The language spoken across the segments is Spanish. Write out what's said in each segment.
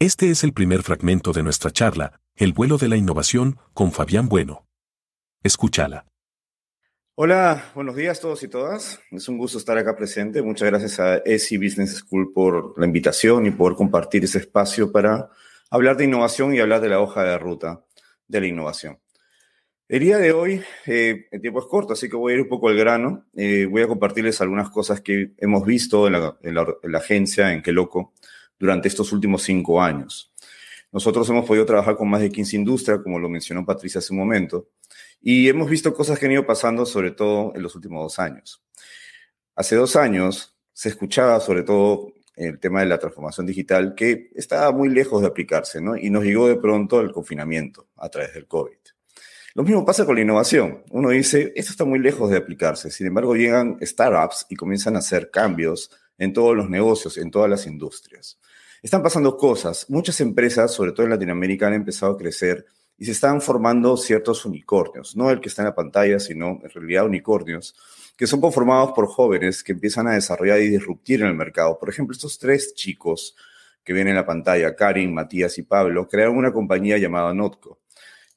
Este es el primer fragmento de nuestra charla, El vuelo de la innovación, con Fabián Bueno. Escúchala. Hola, buenos días a todos y todas. Es un gusto estar acá presente. Muchas gracias a ESI Business School por la invitación y por compartir ese espacio para hablar de innovación y hablar de la hoja de ruta de la innovación. El día de hoy, eh, el tiempo es corto, así que voy a ir un poco al grano. Eh, voy a compartirles algunas cosas que hemos visto en la, en la, agencia, en loco durante estos últimos cinco años. Nosotros hemos podido trabajar con más de 15 industrias, como lo mencionó Patricia hace un momento, y hemos visto cosas que han ido pasando, sobre todo en los últimos dos años. Hace dos años se escuchaba sobre todo el tema de la transformación digital que estaba muy lejos de aplicarse, ¿no? Y nos llegó de pronto el confinamiento a través del COVID. Lo mismo pasa con la innovación. Uno dice, esto está muy lejos de aplicarse. Sin embargo, llegan startups y comienzan a hacer cambios en todos los negocios, en todas las industrias. Están pasando cosas. Muchas empresas, sobre todo en Latinoamérica, han empezado a crecer y se están formando ciertos unicornios, no el que está en la pantalla, sino en realidad unicornios, que son conformados por jóvenes que empiezan a desarrollar y disruptir en el mercado. Por ejemplo, estos tres chicos que vienen en la pantalla, Karin, Matías y Pablo, crearon una compañía llamada Notco.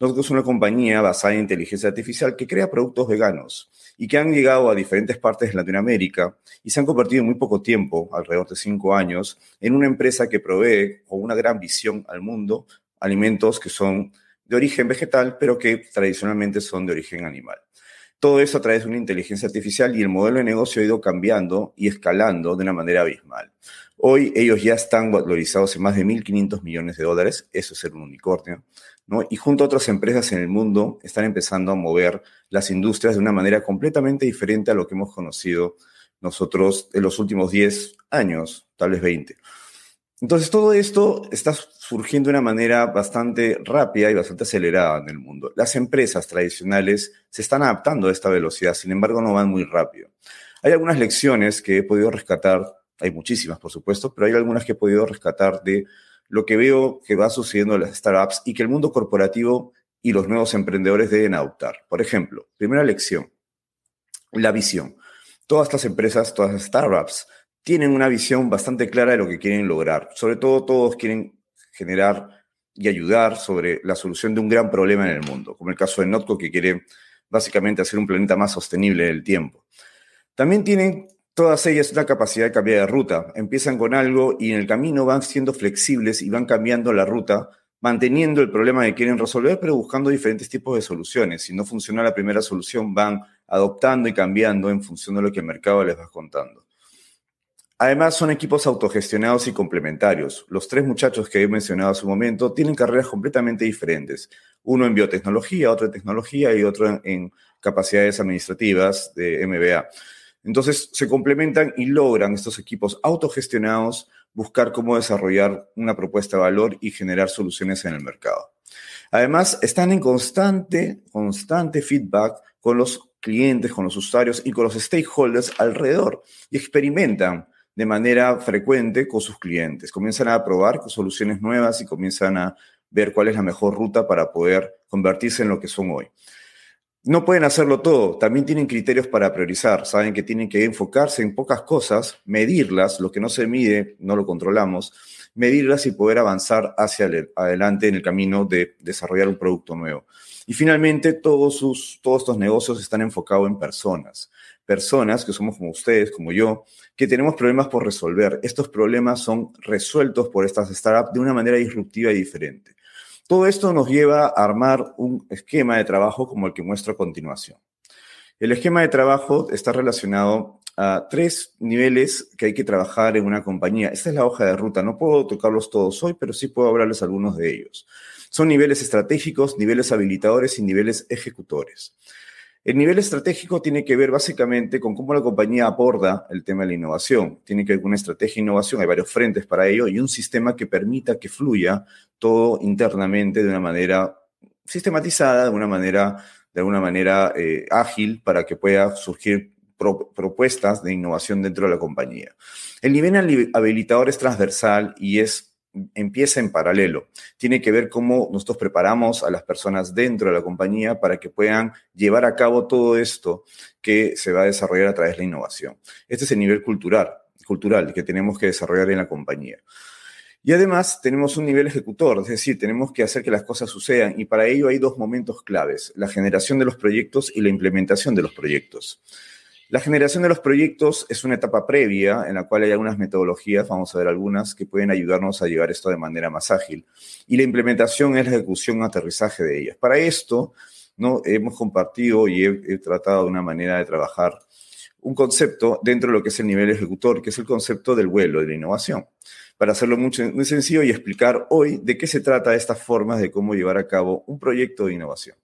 Notco es una compañía basada en inteligencia artificial que crea productos veganos y que han llegado a diferentes partes de Latinoamérica y se han convertido en muy poco tiempo, alrededor de cinco años, en una empresa que provee con una gran visión al mundo alimentos que son de origen vegetal, pero que tradicionalmente son de origen animal. Todo eso a través de una inteligencia artificial y el modelo de negocio ha ido cambiando y escalando de una manera abismal. Hoy ellos ya están valorizados en más de 1.500 millones de dólares, eso es ser un unicornio, Y junto a otras empresas en el mundo están empezando a mover las industrias de una manera completamente diferente a lo que hemos conocido nosotros en los últimos 10 años, tal vez 20. Entonces, todo esto está surgiendo de una manera bastante rápida y bastante acelerada en el mundo. Las empresas tradicionales se están adaptando a esta velocidad, sin embargo, no van muy rápido. Hay algunas lecciones que he podido rescatar, hay muchísimas, por supuesto, pero hay algunas que he podido rescatar de lo que veo que va sucediendo en las startups y que el mundo corporativo y los nuevos emprendedores deben adoptar. Por ejemplo, primera lección, la visión. Todas las empresas, todas las startups tienen una visión bastante clara de lo que quieren lograr. Sobre todo, todos quieren generar y ayudar sobre la solución de un gran problema en el mundo, como el caso de Notco, que quiere básicamente hacer un planeta más sostenible en el tiempo. También tienen todas ellas una capacidad de cambiar de ruta. Empiezan con algo y en el camino van siendo flexibles y van cambiando la ruta, manteniendo el problema que quieren resolver, pero buscando diferentes tipos de soluciones. Si no funciona la primera solución, van adoptando y cambiando en función de lo que el mercado les va contando. Además, son equipos autogestionados y complementarios. Los tres muchachos que he mencionado hace un momento tienen carreras completamente diferentes. Uno en biotecnología, otro en tecnología y otro en, capacidades administrativas de MBA. Entonces, se complementan y logran estos equipos autogestionados buscar cómo desarrollar una propuesta de valor y generar soluciones en el mercado. Además, están en constante, constante feedback con los clientes, con los usuarios y con los stakeholders alrededor y experimentan de manera frecuente con sus clientes. Comienzan a probar soluciones nuevas y comienzan a ver cuál es la mejor ruta para poder convertirse en lo que son hoy. No pueden hacerlo todo, también tienen criterios para priorizar, saben que tienen que enfocarse en pocas cosas, medirlas, lo que no se mide no lo controlamos, medirlas y poder avanzar hacia adelante en el camino de desarrollar un producto nuevo. Y finalmente, todos, sus, todos estos negocios están enfocados en personas personas que somos como ustedes, como yo, que tenemos problemas por resolver. Estos problemas son resueltos por estas startups de una manera disruptiva y diferente. Todo esto nos lleva a armar un esquema de trabajo como el que muestro a continuación. El esquema de trabajo está relacionado a tres niveles que hay que trabajar en una compañía. Esta es la hoja de ruta. No puedo tocarlos todos hoy, pero sí puedo hablarles algunos de ellos. Son niveles estratégicos, niveles habilitadores y niveles ejecutores. El nivel estratégico tiene que ver básicamente con cómo la compañía aborda el tema de la innovación. Tiene que con una estrategia de innovación, hay varios frentes para ello y un sistema que permita que fluya todo internamente de una manera sistematizada, de una manera, de manera eh, ágil para que pueda surgir propuestas de innovación dentro de la compañía. El nivel habilitador es transversal y es empieza en paralelo. Tiene que ver cómo nosotros preparamos a las personas dentro de la compañía para que puedan llevar a cabo todo esto que se va a desarrollar a través de la innovación. Este es el nivel cultural, cultural que tenemos que desarrollar en la compañía. Y además tenemos un nivel ejecutor, es decir, tenemos que hacer que las cosas sucedan y para ello hay dos momentos claves, la generación de los proyectos y la implementación de los proyectos. La generación de los proyectos es una etapa previa en la cual hay algunas metodologías, vamos a ver algunas, que pueden ayudarnos a llevar esto de manera más ágil. Y la implementación es la ejecución, aterrizaje de ellas. Para esto, ¿no? hemos compartido y he tratado de una manera de trabajar un concepto dentro de lo que es el nivel ejecutor, que es el concepto del vuelo, de la innovación. Para hacerlo muy sencillo y explicar hoy de qué se trata estas formas de cómo llevar a cabo un proyecto de innovación.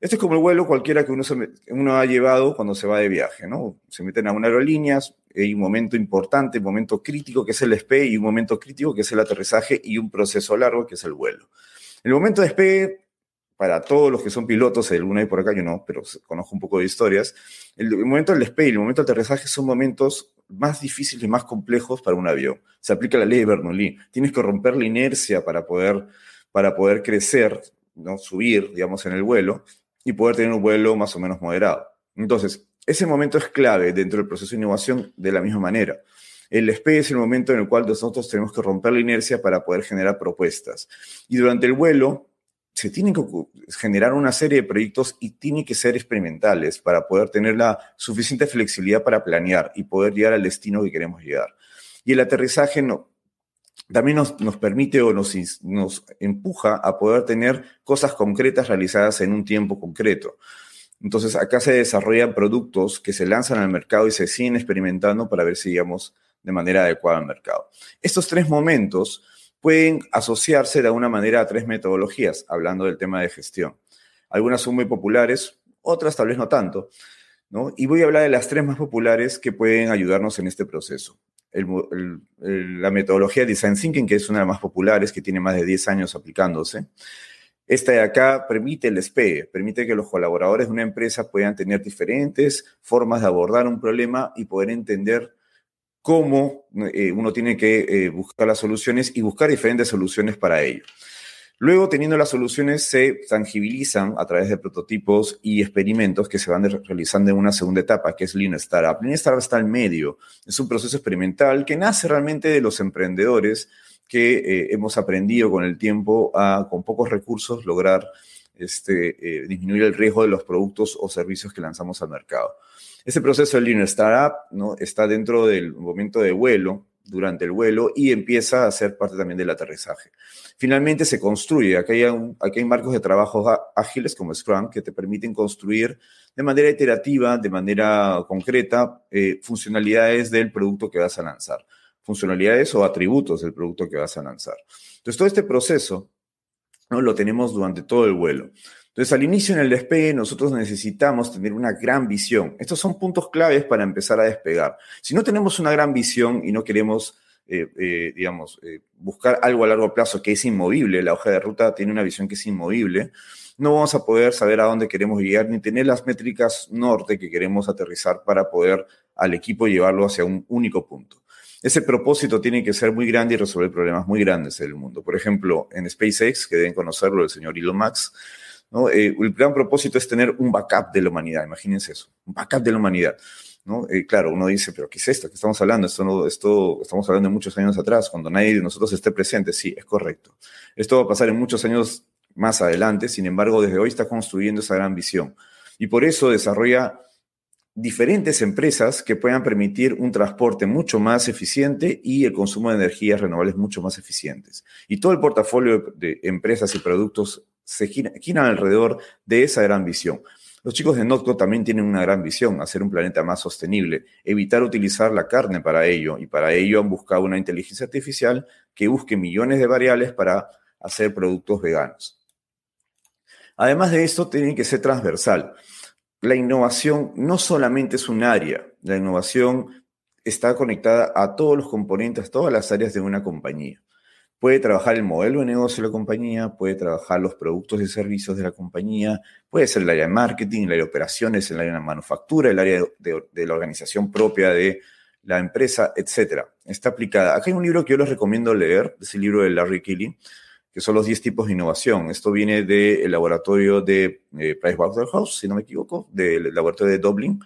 Esto es como el vuelo cualquiera que uno, uno ha llevado cuando se va de viaje, ¿no? Se meten a una aerolínea, hay un momento importante, un momento crítico que es el despegue y un momento crítico que es el aterrizaje y un proceso largo que es el vuelo. El momento de despegue para todos los que son pilotos, el uno y por acá yo no, pero conozco un poco de historias, el, momento del despegue y el momento del aterrizaje son momentos más difíciles más complejos para un avión. Se aplica la ley de Bernoulli. Tienes que romper la inercia para poder, para poder crecer, ¿no? subir, digamos, en el vuelo y poder tener un vuelo más o menos moderado. Entonces, ese momento es clave dentro del proceso de innovación de la misma manera. El despegue es el momento en el cual nosotros tenemos que romper la inercia para poder generar propuestas. Y durante el vuelo, se tienen que generar una serie de proyectos y tienen que ser experimentales para poder tener la suficiente flexibilidad para planear y poder llegar al destino que queremos llegar. Y el aterrizaje no, también nos, permite o nos, nos empuja a poder tener cosas concretas realizadas en un tiempo concreto. Entonces, acá se desarrollan productos que se lanzan al mercado y se siguen experimentando para ver si llegamos de manera adecuada al mercado. Estos tres momentos pueden asociarse de alguna manera a tres metodologías, hablando del tema de gestión. Algunas son muy populares, otras tal vez no tanto, ¿no? Y voy a hablar de las tres más populares que pueden ayudarnos en este proceso. La metodología Design Thinking, que es una de las más populares, que tiene más de 10 años aplicándose. Esta de acá permite el despegue, permite que los colaboradores de una empresa puedan tener diferentes formas de abordar un problema y poder entender cómo eh, uno tiene que eh, buscar las soluciones y buscar diferentes soluciones para ello. Luego, teniendo las soluciones, se tangibilizan a través de prototipos y experimentos que se van realizando en una segunda etapa, que es Lean Startup. Lean Startup está en medio. Es un proceso experimental que nace realmente de los emprendedores que eh, hemos aprendido con el tiempo a, con pocos recursos, lograr este, disminuir el riesgo de los productos o servicios que lanzamos al mercado. Ese proceso del Lean Startup ¿no? está dentro del momento de vuelo, durante el vuelo, y empieza a ser parte también del aterrizaje. Finalmente se construye. Aquí hay, aquí hay marcos de trabajo ágiles como Scrum que te permiten construir de manera iterativa, de manera concreta, eh, funcionalidades del producto que vas a lanzar. Funcionalidades o atributos del producto que vas a lanzar. Entonces, todo este proceso ¿no? lo tenemos durante todo el vuelo. Entonces, al inicio en el despegue, nosotros necesitamos tener una gran visión. Estos son puntos claves para empezar a despegar. Si no tenemos una gran visión y no queremos, eh, eh, digamos, eh, buscar algo a largo plazo que es inmovible, la hoja de ruta tiene una visión que es inmovible, no vamos a poder saber a dónde queremos llegar ni tener las métricas norte que queremos aterrizar para poder al equipo llevarlo hacia un único punto. Ese propósito tiene que ser muy grande y resolver problemas muy grandes en el mundo. Por ejemplo, en SpaceX, que deben conocerlo, el señor Elon Musk, ¿no? Eh, el gran propósito es tener un backup de la humanidad, imagínense eso, un backup de la humanidad. ¿no? Eh, claro, uno dice, pero ¿qué es esto? ¿Qué estamos hablando? Esto, no, esto estamos hablando de muchos años atrás, cuando nadie de nosotros esté presente. Sí, es correcto. Esto va a pasar en muchos años más adelante, sin embargo, desde hoy está construyendo esa gran visión. Y por eso desarrolla diferentes empresas que puedan permitir un transporte mucho más eficiente y el consumo de energías renovables mucho más eficientes. Y todo el portafolio de empresas y productos se giran, alrededor de esa gran visión. Los chicos de Notco también tienen una gran visión, hacer un planeta más sostenible, evitar utilizar la carne para ello, y para ello han buscado una inteligencia artificial que busque millones de variables para hacer productos veganos. Además de esto, tiene que ser transversal. La innovación no solamente es un área, la innovación está conectada a todos los componentes, todas las áreas de una compañía. Puede trabajar el modelo de negocio de la compañía, puede trabajar los productos y servicios de la compañía, puede ser el área de marketing, el área de operaciones, el área de manufactura, el área de, la organización propia de la empresa, etc. Está aplicada. Acá hay un libro que yo les recomiendo leer, es el libro de Larry Kelly, que son los 10 tipos de innovación. Esto viene del laboratorio de eh, Pricewaterhouse, si no me equivoco, del laboratorio de Dublin.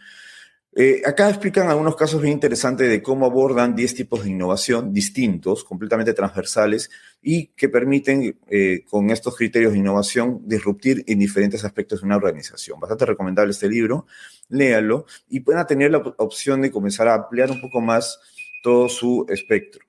Eh, acá explican algunos casos bien interesantes de cómo abordan 10 tipos de innovación distintos, completamente transversales, y que permiten, eh, con estos criterios de innovación, disruptir en diferentes aspectos de una organización. Bastante recomendable este libro, léalo y puedan tener la opción de comenzar a ampliar un poco más todo su espectro.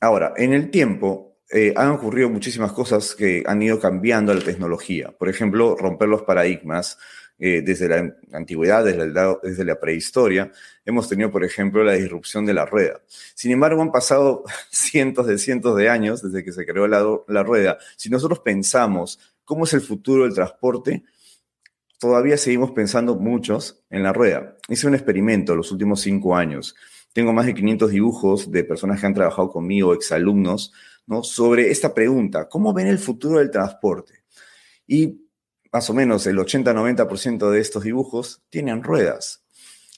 Ahora, en el tiempo, eh, han ocurrido muchísimas cosas que han ido cambiando la tecnología. Por ejemplo, romper los paradigmas eh, desde la antigüedad, desde, la prehistoria, hemos tenido, por ejemplo, la disrupción de la rueda. Sin embargo, han pasado cientos de cientos de años desde que se creó la, la rueda. Si nosotros pensamos cómo es el futuro del transporte, todavía seguimos pensando muchos en la rueda. Hice un experimento los últimos cinco años. Tengo más de 500 dibujos de personas que han trabajado conmigo, exalumnos, ¿no? sobre esta pregunta, ¿cómo ven el futuro del transporte? Y más o menos el 80-90% de estos dibujos tienen ruedas.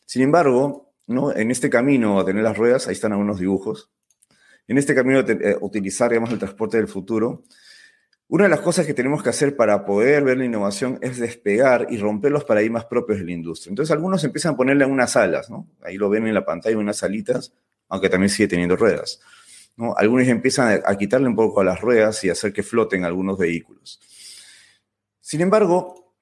Sin embargo, ¿no? en este camino a tener las ruedas, ahí están algunos dibujos, en este camino a eh, utilizar digamos, el transporte del futuro, una de las cosas que tenemos que hacer para poder ver la innovación es despegar y romper los paradigmas propios de la industria. Entonces algunos empiezan a ponerle unas alas, ¿no? ahí lo ven en la pantalla, unas alitas, aunque también sigue teniendo ruedas. ¿no? Algunos empiezan a quitarle un poco a las ruedas y hacer que floten algunos vehículos. Sin embargo,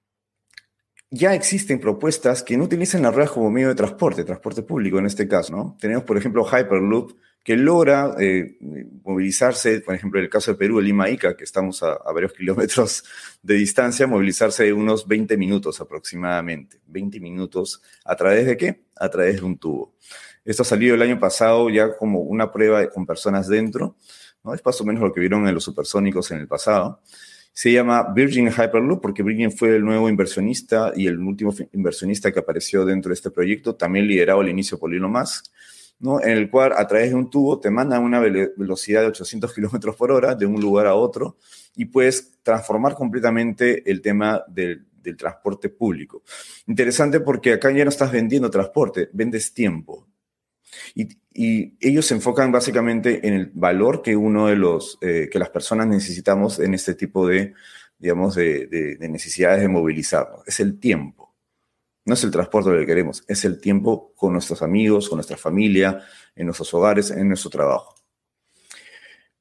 ya existen propuestas que no utilizan la rueda como medio de transporte, transporte público en este caso, ¿no? Tenemos, por ejemplo, Hyperloop, que logra eh, movilizarse, por ejemplo, en el caso de Perú, el Lima-Ica, que estamos a, varios kilómetros de distancia, movilizarse unos 20 minutos aproximadamente. 20 minutos, ¿a través de qué? A través de un tubo. Esto ha salido el año pasado ya como una prueba con personas dentro, ¿no? Es más o menos lo que vieron en los supersónicos en el pasado. Se llama Virgin Hyperloop porque Virgin fue el nuevo inversionista y el último inversionista que apareció dentro de este proyecto, también liderado al inicio por Elon Musk, ¿no? en el cual a través de un tubo te mandan una velocidad de 800 kilómetros por hora de un lugar a otro y puedes transformar completamente el tema del, del transporte público. Interesante porque acá ya no estás vendiendo transporte, vendes tiempo. Y, ellos se enfocan básicamente en el valor que uno de los, eh, que las personas necesitamos en este tipo de, digamos, de, necesidades de movilizarnos. Es el tiempo. No es el transporte lo que queremos, es el tiempo con nuestros amigos, con nuestra familia, en nuestros hogares, en nuestro trabajo.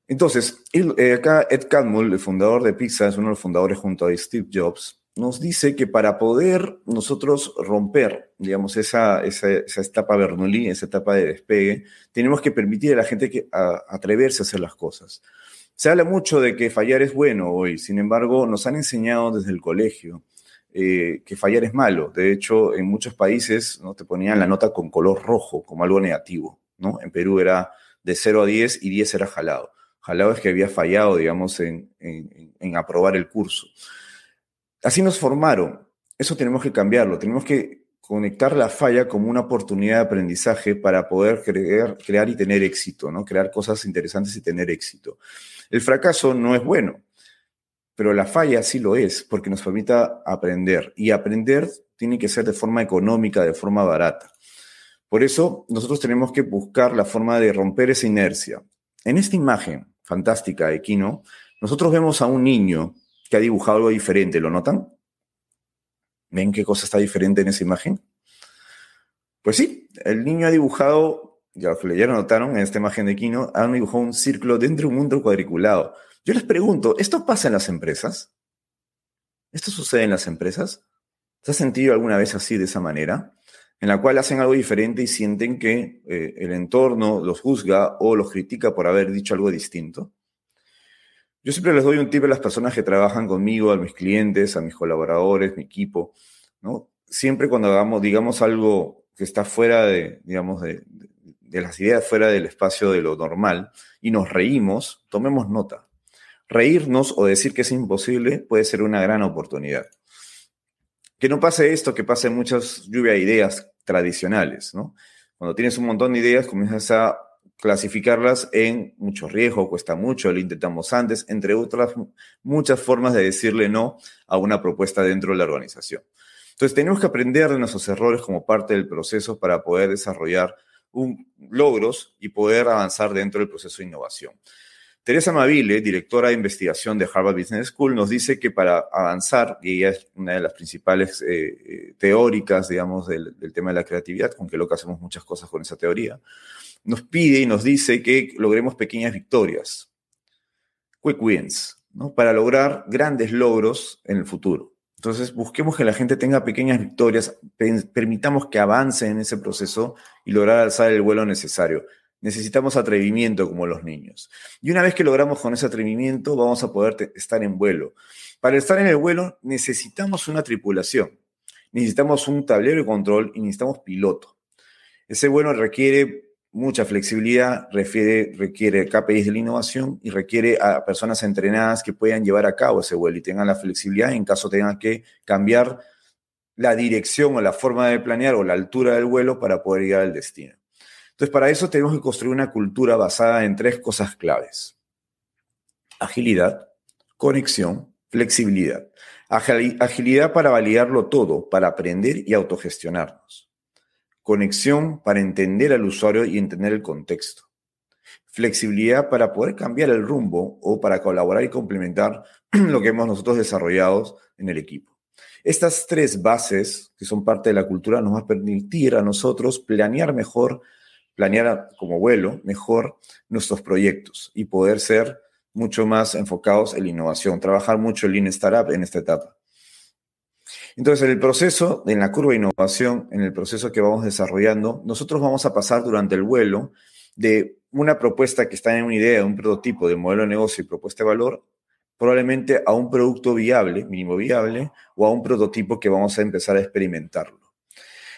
Entonces, eh, acá Ed Catmull, el fundador de Pixar, es uno de los fundadores junto a Steve Jobs, nos dice que para poder nosotros romper, digamos, esa, esa, etapa Bernoulli, esa etapa de despegue, tenemos que permitir a la gente que, atreverse a hacer las cosas. Se habla mucho de que fallar es bueno hoy, sin embargo, nos han enseñado desde el colegio eh, que fallar es malo. De hecho, en muchos países ¿no? te ponían la nota con color rojo como algo negativo. ¿no? En Perú era de 0 a 10 y 10 era jalado. Jalado es que había fallado, digamos, en, en, en aprobar el curso. Así nos formaron. Eso tenemos que cambiarlo. Tenemos que conectar la falla como una oportunidad de aprendizaje para poder crear, y tener éxito, ¿no? Crear cosas interesantes y tener éxito. El fracaso no es bueno, pero la falla sí lo es, porque nos permite aprender. Y aprender tiene que ser de forma económica, de forma barata. Por eso nosotros tenemos que buscar la forma de romper esa inercia. En esta imagen fantástica de Kino, nosotros vemos a un niño que ha dibujado algo diferente. ¿Lo notan? ¿Ven qué cosa está diferente en esa imagen? Pues sí, el niño ha dibujado, ya lo notaron en esta imagen de Kino, ha dibujado un círculo dentro de un mundo cuadriculado. Yo les pregunto, ¿esto pasa en las empresas? ¿Esto sucede en las empresas? ¿Se ha sentido alguna vez así, de esa manera? En la cual hacen algo diferente y sienten que eh, el entorno los juzga o los critica por haber dicho algo distinto. Yo siempre les doy un tip a las personas que trabajan conmigo, a mis clientes, a mis colaboradores, mi equipo, ¿no? Siempre cuando hagamos, digamos algo que está fuera de, digamos, de, las ideas, fuera del espacio de lo normal, y nos reímos, tomemos nota. Reírnos o decir que es imposible puede ser una gran oportunidad. Que no pase esto, que pase muchas lluvias de ideas tradicionales, ¿no? Cuando tienes un montón de ideas, comienzas a clasificarlas en mucho riesgo, cuesta mucho, lo intentamos antes, entre otras muchas formas de decirle no a una propuesta dentro de la organización. Entonces, tenemos que aprender de nuestros errores como parte del proceso para poder desarrollar logros y poder avanzar dentro del proceso de innovación. Teresa Mavile, directora de investigación de Harvard Business School, nos dice que para avanzar, y ella es una de las principales eh, eh, teóricas, digamos, del, tema de la creatividad, con que lo que hacemos muchas cosas con esa teoría, nos pide y nos dice que logremos pequeñas victorias, quick wins, para lograr grandes logros en el futuro. Entonces, busquemos que la gente tenga pequeñas victorias, permitamos que avance en ese proceso y lograr alzar el vuelo necesario. Necesitamos atrevimiento como los niños. Y una vez que logramos con ese atrevimiento, vamos a poder estar en vuelo. Para estar en el vuelo necesitamos una tripulación, necesitamos un tablero de control y necesitamos piloto. Ese vuelo requiere mucha flexibilidad, requiere, requiere KPIs de la innovación y requiere a personas entrenadas que puedan llevar a cabo ese vuelo y tengan la flexibilidad en caso tengan que cambiar la dirección o la forma de planear o la altura del vuelo para poder llegar al destino. Entonces, para eso tenemos que construir una cultura basada en tres cosas claves. Agilidad, conexión, flexibilidad. Agilidad para validarlo todo, para aprender y autogestionarnos. Conexión para entender al usuario y entender el contexto. Flexibilidad para poder cambiar el rumbo o para colaborar y complementar lo que hemos nosotros desarrollado en el equipo. Estas tres bases, que son parte de la cultura, nos van a permitir a nosotros planear mejor planear como vuelo mejor nuestros proyectos y poder ser mucho más enfocados en la innovación, trabajar mucho en Lean Startup en esta etapa. Entonces, en el proceso, en la curva de innovación, en el proceso que vamos desarrollando, nosotros vamos a pasar durante el vuelo de una propuesta que está en una idea, un prototipo de modelo de negocio y propuesta de valor, probablemente a un producto viable, mínimo viable, o a un prototipo que vamos a empezar a experimentarlo.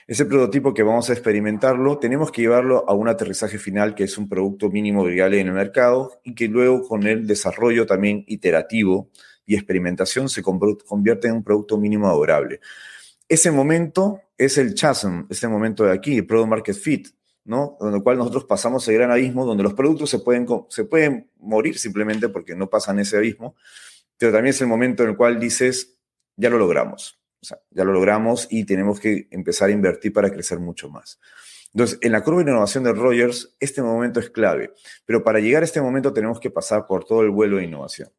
Ese prototipo que vamos a experimentarlo, tenemos que llevarlo a un aterrizaje final que es un producto mínimo viable en el mercado y que luego con el desarrollo también iterativo y experimentación se convierte en un producto mínimo adorable. Ese momento es el chasm, ese momento de aquí, el Product Market Fit, ¿no? Con lo cual nosotros pasamos ese gran abismo donde los productos se pueden, se pueden morir simplemente porque no pasan ese abismo, pero también es el momento en el cual dices, ya lo logramos. O sea, ya lo logramos y tenemos que empezar a invertir para crecer mucho más. Entonces, en la curva de innovación de Rogers, este momento es clave, pero para llegar a este momento tenemos que pasar por todo el vuelo de innovación.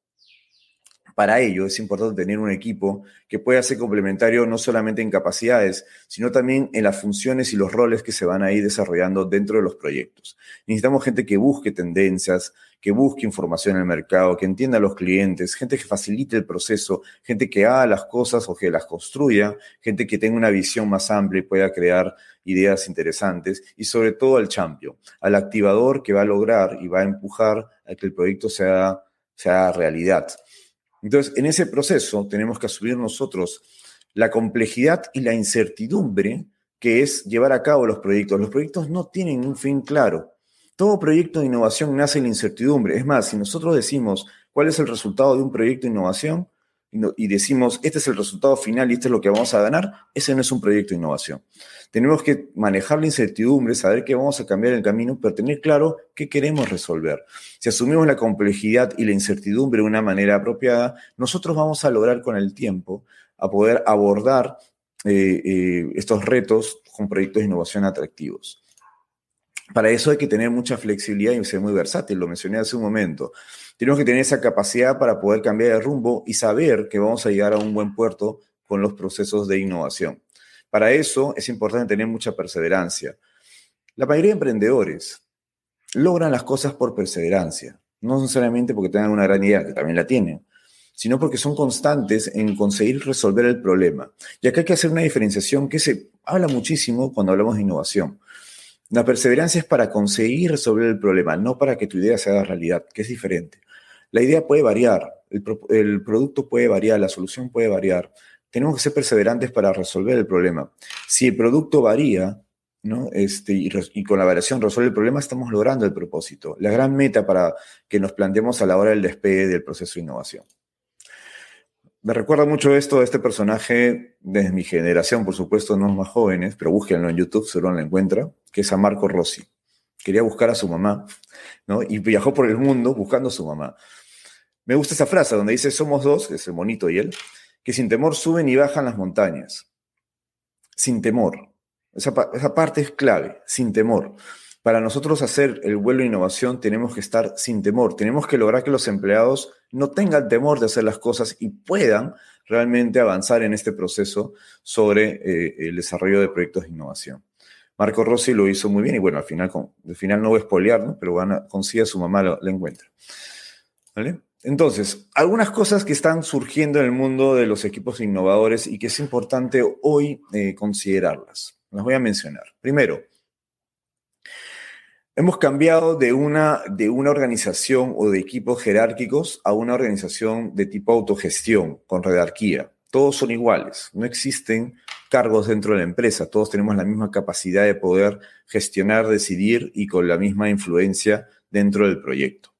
Para ello es importante tener un equipo que pueda ser complementario no solamente en capacidades, sino también en las funciones y los roles que se van a ir desarrollando dentro de los proyectos. Necesitamos gente que busque tendencias, que busque información en el mercado, que entienda a los clientes, gente que facilite el proceso, gente que haga las cosas o que las construya, gente que tenga una visión más amplia y pueda crear ideas interesantes y sobre todo al champion, al activador que va a lograr y va a empujar a que el proyecto sea, sea realidad. Entonces, en ese proceso tenemos que asumir nosotros la complejidad y la incertidumbre que es llevar a cabo los proyectos. Los proyectos no tienen un fin claro. Todo proyecto de innovación nace en la incertidumbre. Es más, si nosotros decimos cuál es el resultado de un proyecto de innovación, y decimos, este es el resultado final y esto es lo que vamos a ganar, ese no es un proyecto de innovación. Tenemos que manejar la incertidumbre, saber que vamos a cambiar el camino, pero tener claro qué queremos resolver. Si asumimos la complejidad y la incertidumbre de una manera apropiada, nosotros vamos a lograr con el tiempo a poder abordar eh, eh, estos retos con proyectos de innovación atractivos. Para eso hay que tener mucha flexibilidad y ser muy versátil, lo mencioné hace un momento. Tenemos que tener esa capacidad para poder cambiar de rumbo y saber que vamos a llegar a un buen puerto con los procesos de innovación. Para eso es importante tener mucha perseverancia. La mayoría de emprendedores logran las cosas por perseverancia, no necesariamente porque tengan una gran idea, que también la tienen, sino porque son constantes en conseguir resolver el problema. Y acá hay que hacer una diferenciación que se habla muchísimo cuando hablamos de innovación. La perseverancia es para conseguir resolver el problema, no para que tu idea sea realidad, que es diferente. La idea puede variar, el, producto puede variar, la solución puede variar. Tenemos que ser perseverantes para resolver el problema. Si el producto varía, ¿no? Este, y, y, con la variación resuelve el problema, estamos logrando el propósito, la gran meta para que nos planteemos a la hora del despegue del proceso de innovación. Me recuerda mucho esto de este personaje de mi generación, por supuesto, no más jóvenes, pero búsquenlo en YouTube, seguro lo encuentra, que es a Marco Rossi. Quería buscar a su mamá, ¿no? Y viajó por el mundo buscando a su mamá. Me gusta esa frase donde dice, somos dos, que es el monito y él, que sin temor suben y bajan las montañas. Sin temor. Esa, esa parte es clave, sin temor. Para nosotros hacer el vuelo de innovación tenemos que estar sin temor, tenemos que lograr que los empleados no tengan temor de hacer las cosas y puedan realmente avanzar en este proceso sobre eh, el desarrollo de proyectos de innovación. Marco Rossi lo hizo muy bien y bueno, al final, al final no voy a espolear, ¿no? pero a, consigue a su mamá, la, encuentra. Entonces, algunas cosas que están surgiendo en el mundo de los equipos innovadores y que es importante hoy eh, considerarlas. Las voy a mencionar. Primero, Hemos cambiado de una, de una organización o de equipos jerárquicos a una organización de tipo autogestión, con redarquía. Todos son iguales, no existen cargos dentro de la empresa, todos tenemos la misma capacidad de poder gestionar, decidir y con la misma influencia dentro del proyecto.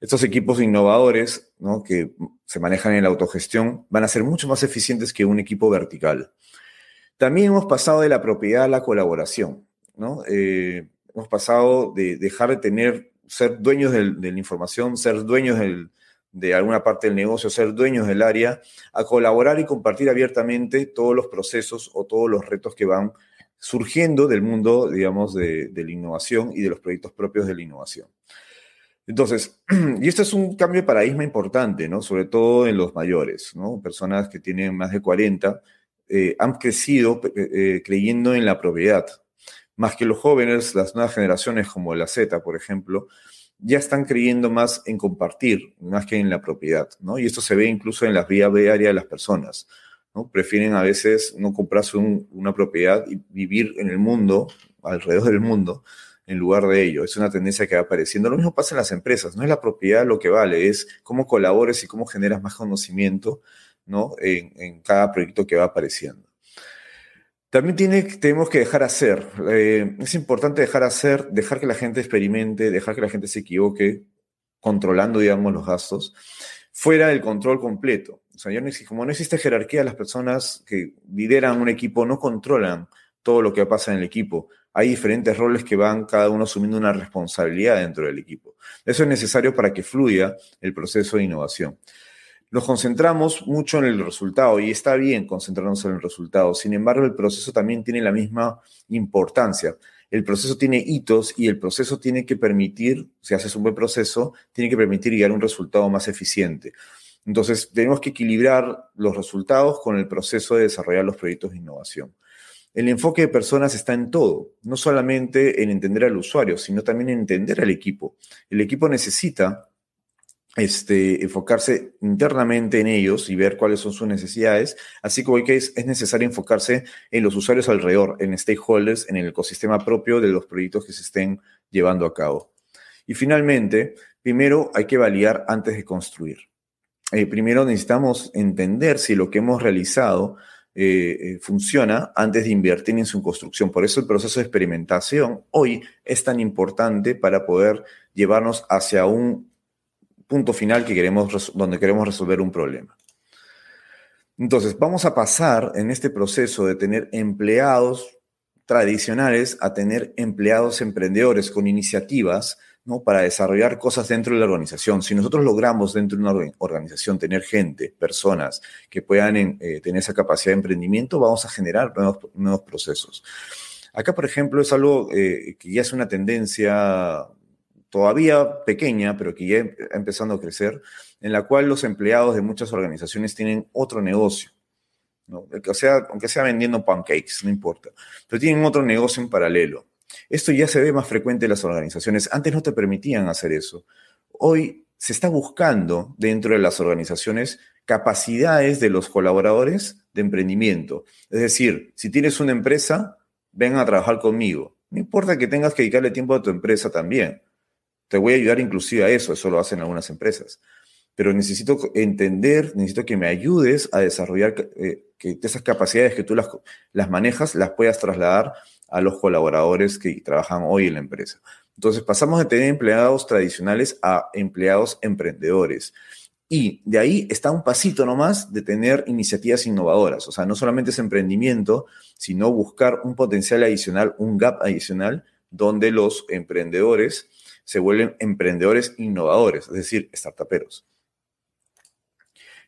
Estos equipos innovadores ¿no? que se manejan en la autogestión van a ser mucho más eficientes que un equipo vertical. También hemos pasado de la propiedad a la colaboración. ¿no? Eh, hemos pasado de dejar de tener, ser dueños de la información, ser dueños de alguna parte del negocio, ser dueños del área, a colaborar y compartir abiertamente todos los procesos o todos los retos que van surgiendo del mundo, digamos, de, la innovación y de los proyectos propios de la innovación. Entonces, y esto es un cambio de paradigma importante, ¿no? Sobre todo en los mayores, ¿no? Personas que tienen más de 40 eh, han crecido eh, eh, creyendo en la propiedad, más que los jóvenes, las nuevas generaciones como la Z, por ejemplo, ya están creyendo más en compartir, más que en la propiedad, ¿no? Y esto se ve incluso en la vida diaria de las personas, ¿no? Prefieren a veces no comprarse una propiedad y vivir en el mundo, alrededor del mundo, en lugar de ello. Es una tendencia que va apareciendo. Lo mismo pasa en las empresas, no es la propiedad lo que vale, es cómo colabores y cómo generas más conocimiento, ¿no? En, en cada proyecto que va apareciendo. También tiene, tenemos que dejar hacer. Eh, es importante dejar hacer, dejar que la gente experimente, dejar que la gente se equivoque, controlando, digamos, los gastos, fuera del control completo. O sea, como no existe jerarquía, las personas que lideran un equipo no controlan todo lo que pasa en el equipo. Hay diferentes roles que van cada uno asumiendo una responsabilidad dentro del equipo. Eso es necesario para que fluya el proceso de innovación nos concentramos mucho en el resultado y está bien concentrarnos en el resultado. Sin embargo, el proceso también tiene la misma importancia. El proceso tiene hitos y el proceso tiene que permitir, si haces un buen proceso, tiene que permitir llegar a un resultado más eficiente. Entonces, tenemos que equilibrar los resultados con el proceso de desarrollar los proyectos de innovación. El enfoque de personas está en todo, no solamente en entender al usuario, sino también en entender al equipo. El equipo necesita este, enfocarse internamente en ellos y ver cuáles son sus necesidades, así como que es, es, necesario enfocarse en los usuarios alrededor, en stakeholders, en el ecosistema propio de los proyectos que se estén llevando a cabo. Y finalmente, primero hay que validar antes de construir. Eh, primero necesitamos entender si lo que hemos realizado eh, eh, funciona antes de invertir en su construcción. Por eso el proceso de experimentación hoy es tan importante para poder llevarnos hacia un punto final que queremos, donde queremos resolver un problema. Entonces, vamos a pasar en este proceso de tener empleados tradicionales a tener empleados emprendedores con iniciativas ¿no? para desarrollar cosas dentro de la organización. Si nosotros logramos dentro de una organización tener gente, personas que puedan eh, tener esa capacidad de emprendimiento, vamos a generar nuevos, nuevos procesos. Acá, por ejemplo, es algo eh, que ya es una tendencia todavía pequeña, pero que ya está empezando a crecer, en la cual los empleados de muchas organizaciones tienen otro negocio. ¿no? O sea, aunque sea vendiendo pancakes, no importa, pero tienen otro negocio en paralelo. Esto ya se ve más frecuente en las organizaciones. Antes no te permitían hacer eso. Hoy se está buscando dentro de las organizaciones capacidades de los colaboradores de emprendimiento. Es decir, si tienes una empresa, ven a trabajar conmigo. No importa que tengas que dedicarle tiempo a tu empresa también. Te voy a ayudar inclusive a eso, eso lo hacen algunas empresas. Pero necesito entender, necesito que me ayudes a desarrollar eh, que esas capacidades que tú las, manejas, las puedas trasladar a los colaboradores que trabajan hoy en la empresa. Entonces pasamos de tener empleados tradicionales a empleados emprendedores. Y de ahí está un pasito nomás de tener iniciativas innovadoras. O sea, no solamente es emprendimiento, sino buscar un potencial adicional, un gap adicional, donde los emprendedores se vuelven emprendedores innovadores, es decir, startuperos.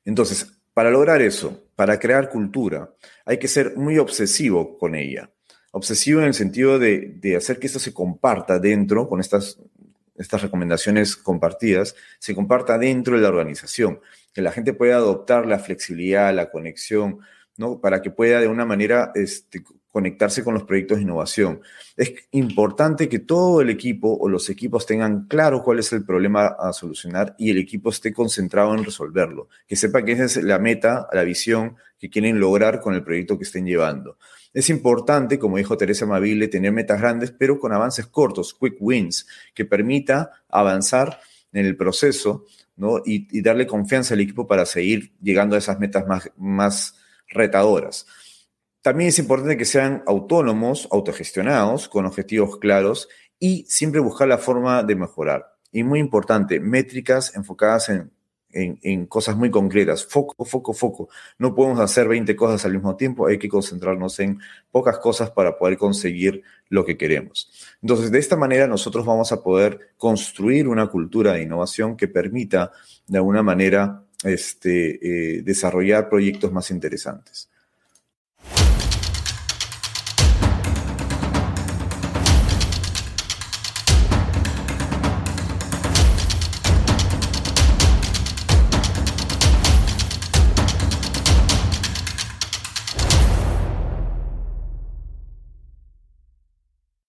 Entonces, para lograr eso, para crear cultura, hay que ser muy obsesivo con ella. Obsesivo en el sentido de, hacer que esto se comparta dentro, con estas, estas recomendaciones compartidas, se comparta dentro de la organización, que la gente pueda adoptar la flexibilidad, la conexión, ¿no? Para que pueda de una manera este, conectarse con los proyectos de innovación. Es importante que todo el equipo o los equipos tengan claro cuál es el problema a solucionar y el equipo esté concentrado en resolverlo, que sepa que esa es la meta, la visión que quieren lograr con el proyecto que estén llevando. Es importante, como dijo Teresa Amabile, tener metas grandes, pero con avances cortos, quick wins, que permita avanzar en el proceso ¿no? y, darle confianza al equipo para seguir llegando a esas metas más, más retadoras. También es importante que sean autónomos, autogestionados, con objetivos claros y siempre buscar la forma de mejorar. Y muy importante, métricas enfocadas en, en, cosas muy concretas. Foco, foco, foco. No podemos hacer 20 cosas al mismo tiempo, hay que concentrarnos en pocas cosas para poder conseguir lo que queremos. Entonces, de esta manera nosotros vamos a poder construir una cultura de innovación que permita, de alguna manera, este, eh, desarrollar proyectos más interesantes.